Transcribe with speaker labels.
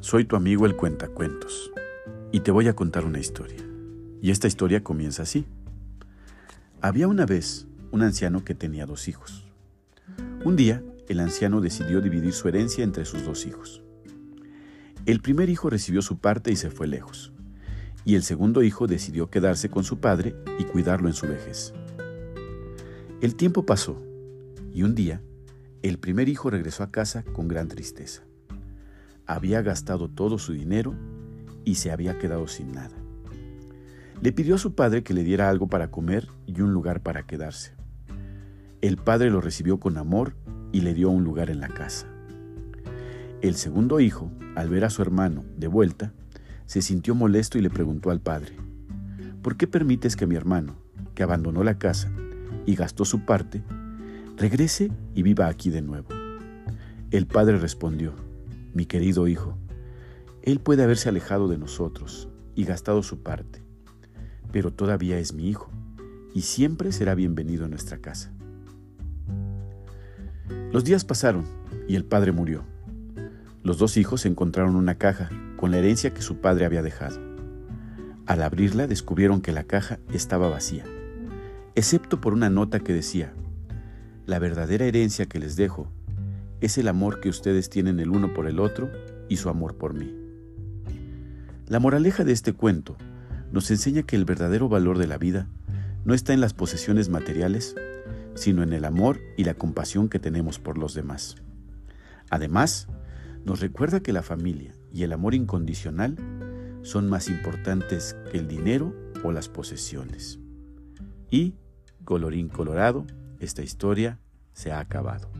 Speaker 1: soy tu amigo el cuentacuentos y te voy a contar una historia. Y esta historia comienza así. Había una vez un anciano que tenía dos hijos. Un día, el anciano decidió dividir su herencia entre sus dos hijos. El primer hijo recibió su parte y se fue lejos, y el segundo hijo decidió quedarse con su padre y cuidarlo en su vejez. El tiempo pasó, y un día, el primer hijo regresó a casa con gran tristeza. Había gastado todo su dinero y se había quedado sin nada. Le pidió a su padre que le diera algo para comer y un lugar para quedarse. El padre lo recibió con amor y le dio un lugar en la casa. El segundo hijo, al ver a su hermano de vuelta, se sintió molesto y le preguntó al padre, ¿por qué permites que mi hermano, que abandonó la casa y gastó su parte, regrese y viva aquí de nuevo? El padre respondió, mi querido hijo, él puede haberse alejado de nosotros y gastado su parte, pero todavía es mi hijo y siempre será bienvenido en nuestra casa. Los días pasaron y el padre murió. Los dos hijos encontraron una caja con la herencia que su padre había dejado. Al abrirla descubrieron que la caja estaba vacía, excepto por una nota que decía, la verdadera herencia que les dejo es el amor que ustedes tienen el uno por el otro y su amor por mí. La moraleja de este cuento nos enseña que el verdadero valor de la vida no está en las posesiones materiales, sino en el amor y la compasión que tenemos por los demás. Además, nos recuerda que la familia y el amor incondicional son más importantes que el dinero o las posesiones. Y, colorín colorado, esta historia se ha acabado.